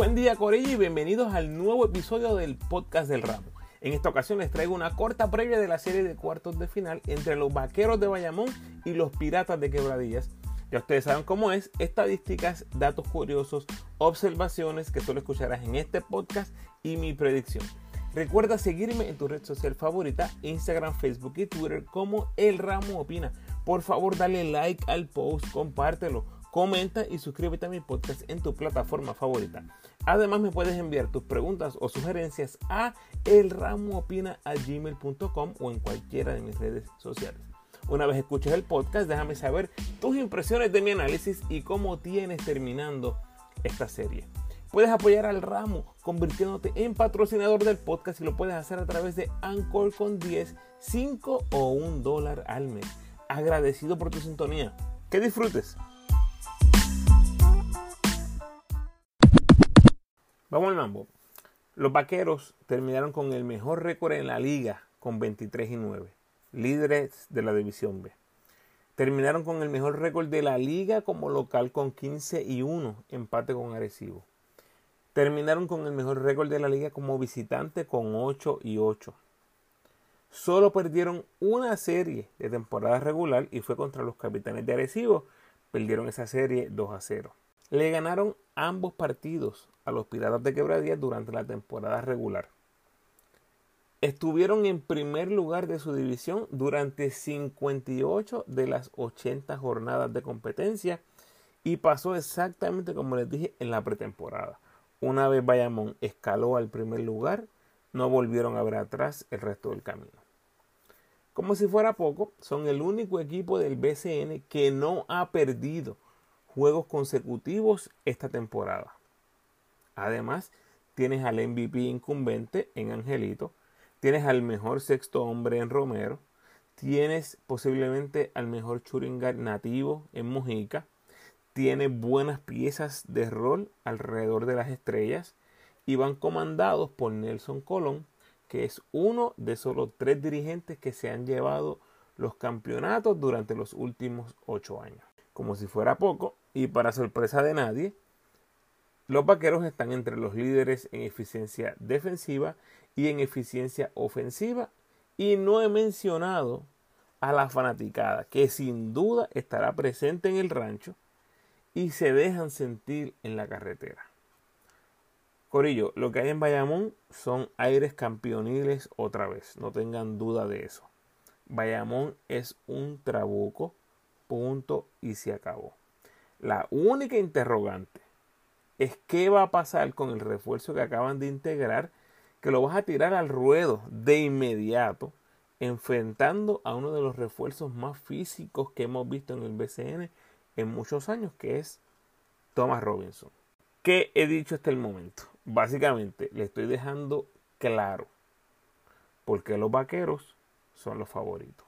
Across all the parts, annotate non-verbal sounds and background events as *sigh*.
Buen día Corillo y bienvenidos al nuevo episodio del podcast del ramo. En esta ocasión les traigo una corta previa de la serie de cuartos de final entre los Vaqueros de Bayamón y los Piratas de Quebradillas. Ya ustedes saben cómo es, estadísticas, datos curiosos, observaciones que solo escucharás en este podcast y mi predicción. Recuerda seguirme en tu red social favorita, Instagram, Facebook y Twitter como El Ramo Opina. Por favor, dale like al post, compártelo comenta y suscríbete a mi podcast en tu plataforma favorita. Además me puedes enviar tus preguntas o sugerencias a elramoopina.gmail.com o en cualquiera de mis redes sociales. Una vez escuches el podcast, déjame saber tus impresiones de mi análisis y cómo tienes terminando esta serie. Puedes apoyar al ramo convirtiéndote en patrocinador del podcast y lo puedes hacer a través de Anchor con 10, 5 o 1 dólar al mes. Agradecido por tu sintonía. Que disfrutes. Vamos al mambo. Los vaqueros terminaron con el mejor récord en la liga con 23 y 9, líderes de la división B. Terminaron con el mejor récord de la liga como local con 15 y 1, empate con Arecibo. Terminaron con el mejor récord de la liga como visitante con 8 y 8. Solo perdieron una serie de temporada regular y fue contra los capitanes de Arecibo. Perdieron esa serie 2 a 0. Le ganaron ambos partidos a los Piratas de Quebradillas durante la temporada regular. Estuvieron en primer lugar de su división durante 58 de las 80 jornadas de competencia y pasó exactamente como les dije en la pretemporada. Una vez Bayamón escaló al primer lugar, no volvieron a ver atrás el resto del camino. Como si fuera poco, son el único equipo del BCN que no ha perdido juegos consecutivos esta temporada. Además, tienes al MVP incumbente en Angelito, tienes al mejor sexto hombre en Romero, tienes posiblemente al mejor Churingar nativo en Mojica, tienes buenas piezas de rol alrededor de las estrellas y van comandados por Nelson Colón, que es uno de solo tres dirigentes que se han llevado los campeonatos durante los últimos ocho años. Como si fuera poco, y para sorpresa de nadie, los vaqueros están entre los líderes en eficiencia defensiva y en eficiencia ofensiva. Y no he mencionado a la fanaticada, que sin duda estará presente en el rancho y se dejan sentir en la carretera. Corillo, lo que hay en Bayamón son aires campeoniles otra vez, no tengan duda de eso. Bayamón es un trabuco, punto y se acabó. La única interrogante es qué va a pasar con el refuerzo que acaban de integrar, que lo vas a tirar al ruedo de inmediato, enfrentando a uno de los refuerzos más físicos que hemos visto en el BCN en muchos años, que es Thomas Robinson. ¿Qué he dicho hasta el momento? Básicamente le estoy dejando claro por qué los vaqueros son los favoritos.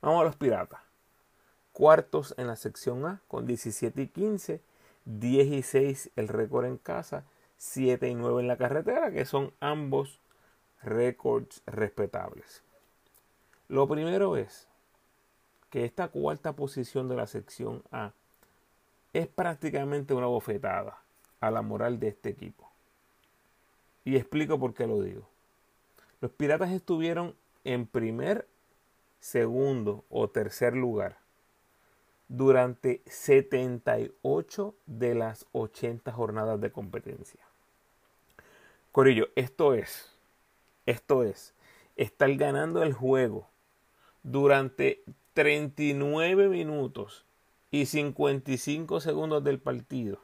Vamos a los piratas cuartos en la sección A con 17 y 15, 10 y 6 el récord en casa, 7 y 9 en la carretera, que son ambos récords respetables. Lo primero es que esta cuarta posición de la sección A es prácticamente una bofetada a la moral de este equipo. Y explico por qué lo digo. Los Piratas estuvieron en primer, segundo o tercer lugar durante 78 de las 80 jornadas de competencia. Corillo, esto es, esto es, estar ganando el juego durante 39 minutos y 55 segundos del partido.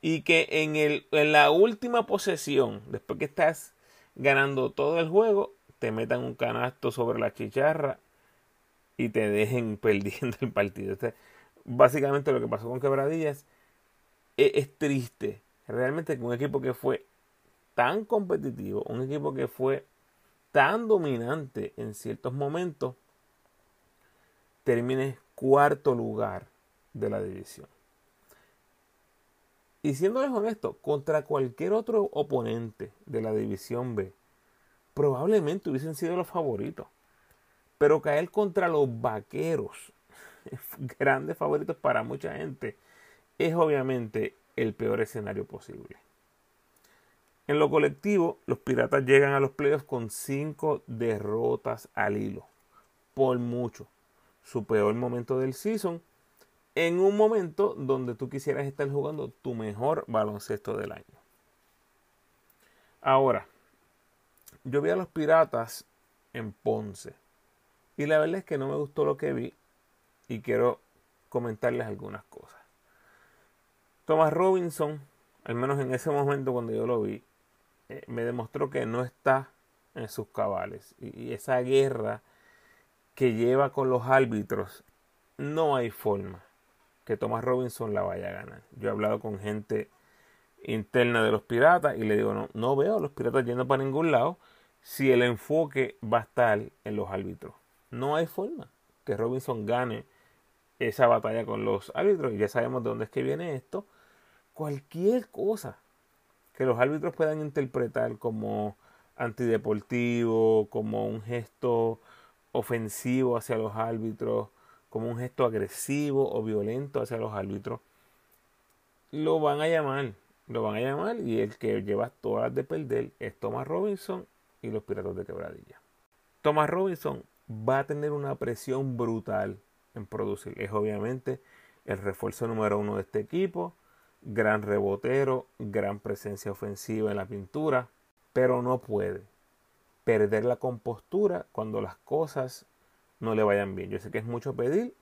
Y que en, el, en la última posesión, después que estás ganando todo el juego, te metan un canasto sobre la chicharra y te dejen *laughs* perdiendo el partido. básicamente lo que pasó con Quebradillas es, es triste. Realmente que un equipo que fue tan competitivo, un equipo que fue tan dominante en ciertos momentos, termine cuarto lugar de la división. Y siéndoles honesto, contra cualquier otro oponente de la división B, probablemente hubiesen sido los favoritos. Pero caer contra los vaqueros, *laughs* grandes favoritos para mucha gente, es obviamente el peor escenario posible. En lo colectivo, los Piratas llegan a los playoffs con cinco derrotas al hilo, por mucho. Su peor momento del season, en un momento donde tú quisieras estar jugando tu mejor baloncesto del año. Ahora, yo vi a los Piratas en Ponce y la verdad es que no me gustó lo que vi y quiero comentarles algunas cosas. Thomas Robinson, al menos en ese momento cuando yo lo vi, eh, me demostró que no está en sus cabales. Y, esa guerra que lleva con los árbitros, no hay forma que Thomas Robinson la vaya a ganar. Yo he hablado con gente interna de los piratas y le digo, no, no veo a los piratas yendo para ningún lado si el enfoque va a estar en los árbitros. No hay forma que Robinson gane esa batalla con los árbitros. Y ya sabemos de dónde es que viene esto. Cualquier cosa que los árbitros puedan interpretar como antideportivo, como un gesto ofensivo hacia los árbitros, como un gesto agresivo o violento hacia los árbitros, lo van a llamar, lo van a llamar y el que lleva todas las de perder es Thomas Robinson y los Piratas de Quebradilla. Thomas Robinson va a tener una presión brutal en producir. Es obviamente el refuerzo número uno de este equipo gran rebotero, gran presencia ofensiva en la pintura, pero no puede perder la compostura cuando las cosas no le vayan bien. Yo sé que es mucho pedir,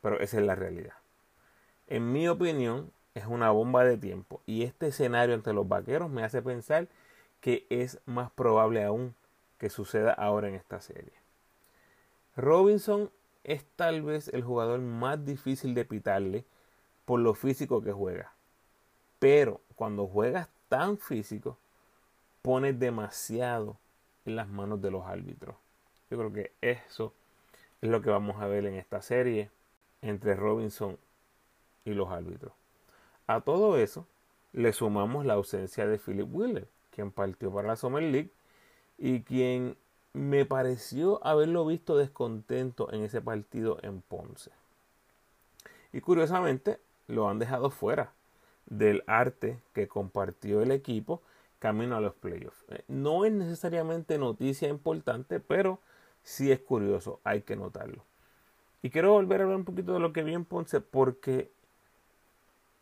pero esa es la realidad. En mi opinión, es una bomba de tiempo y este escenario entre los vaqueros me hace pensar que es más probable aún que suceda ahora en esta serie. Robinson es tal vez el jugador más difícil de pitarle por lo físico que juega. Pero cuando juegas tan físico, pones demasiado en las manos de los árbitros. Yo creo que eso es lo que vamos a ver en esta serie entre Robinson y los árbitros. A todo eso le sumamos la ausencia de Philip Wheeler, quien partió para la Summer League y quien me pareció haberlo visto descontento en ese partido en Ponce. Y curiosamente lo han dejado fuera del arte que compartió el equipo camino a los playoffs. Eh, no es necesariamente noticia importante, pero sí es curioso, hay que notarlo. Y quiero volver a hablar un poquito de lo que vi en Ponce porque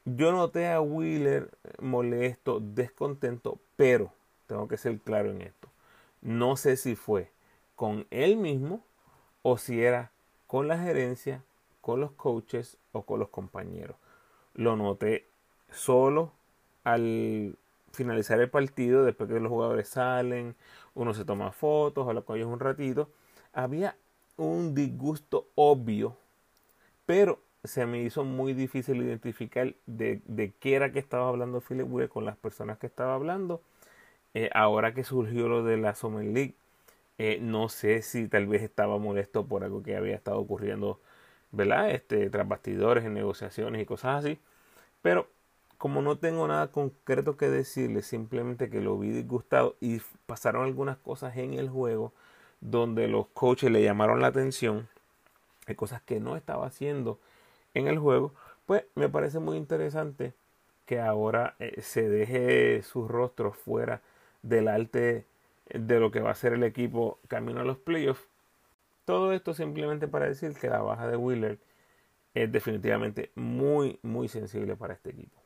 yo noté a Wheeler molesto, descontento, pero tengo que ser claro en esto. No sé si fue con él mismo o si era con la gerencia, con los coaches o con los compañeros. Lo noté solo al finalizar el partido, después que los jugadores salen, uno se toma fotos, habla con ellos un ratito, había un disgusto obvio, pero se me hizo muy difícil identificar de, de qué era que estaba hablando Philip con las personas que estaba hablando. Eh, ahora que surgió lo de la Summer League, eh, no sé si tal vez estaba molesto por algo que había estado ocurriendo, ¿verdad? Este, tras bastidores, en negociaciones y cosas así. Pero como no tengo nada concreto que decirle, simplemente que lo vi disgustado y pasaron algunas cosas en el juego donde los coaches le llamaron la atención, hay cosas que no estaba haciendo en el juego, pues me parece muy interesante que ahora eh, se deje su rostro fuera del arte de lo que va a ser el equipo camino a los playoffs. Todo esto simplemente para decir que la baja de Wheeler es definitivamente muy, muy sensible para este equipo.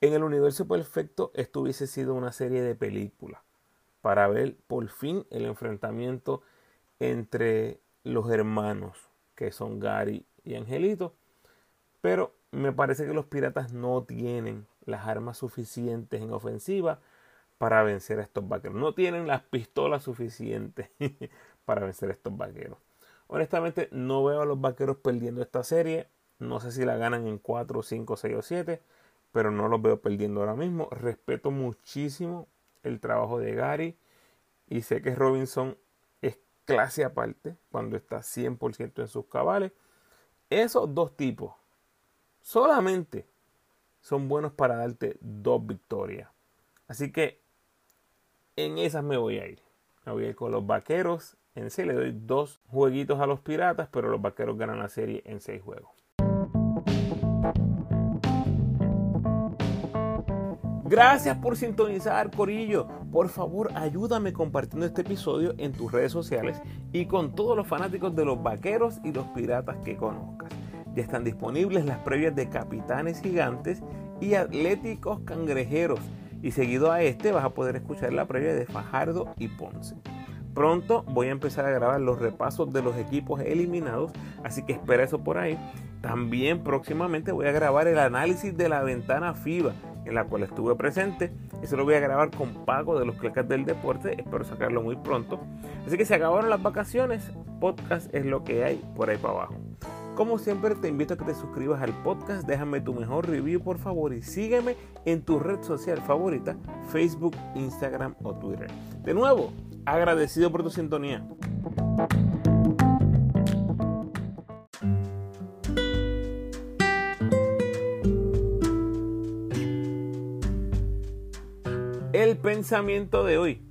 En el universo perfecto, esto hubiese sido una serie de películas para ver por fin el enfrentamiento entre los hermanos que son Gary y Angelito. Pero me parece que los piratas no tienen las armas suficientes en ofensiva para vencer a estos vaqueros. No tienen las pistolas suficientes *laughs* para vencer a estos vaqueros. Honestamente, no veo a los vaqueros perdiendo esta serie. No sé si la ganan en 4, 5, 6 o 7 pero no los veo perdiendo ahora mismo. Respeto muchísimo el trabajo de Gary y sé que Robinson es clase aparte cuando está 100% en sus cabales. Esos dos tipos solamente son buenos para darte dos victorias. Así que en esas me voy a ir. Me voy a ir con los vaqueros. En sí le doy dos jueguitos a los piratas, pero los vaqueros ganan la serie en seis juegos. Gracias por sintonizar, Corillo. Por favor, ayúdame compartiendo este episodio en tus redes sociales y con todos los fanáticos de los vaqueros y los piratas que conozcas. Ya están disponibles las previas de Capitanes Gigantes y Atléticos Cangrejeros. Y seguido a este vas a poder escuchar la previa de Fajardo y Ponce. Pronto voy a empezar a grabar los repasos de los equipos eliminados, así que espera eso por ahí. También próximamente voy a grabar el análisis de la ventana FIBA, en la cual estuve presente. Eso lo voy a grabar con Paco de los Clecas del Deporte, espero sacarlo muy pronto. Así que se acabaron las vacaciones, podcast es lo que hay por ahí para abajo. Como siempre te invito a que te suscribas al podcast, déjame tu mejor review por favor y sígueme en tu red social favorita, Facebook, Instagram o Twitter. De nuevo, agradecido por tu sintonía. El pensamiento de hoy.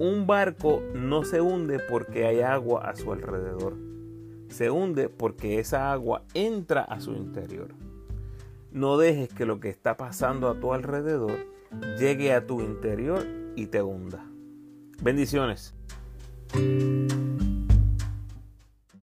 Un barco no se hunde porque hay agua a su alrededor. Se hunde porque esa agua entra a su interior. No dejes que lo que está pasando a tu alrededor llegue a tu interior y te hunda. Bendiciones.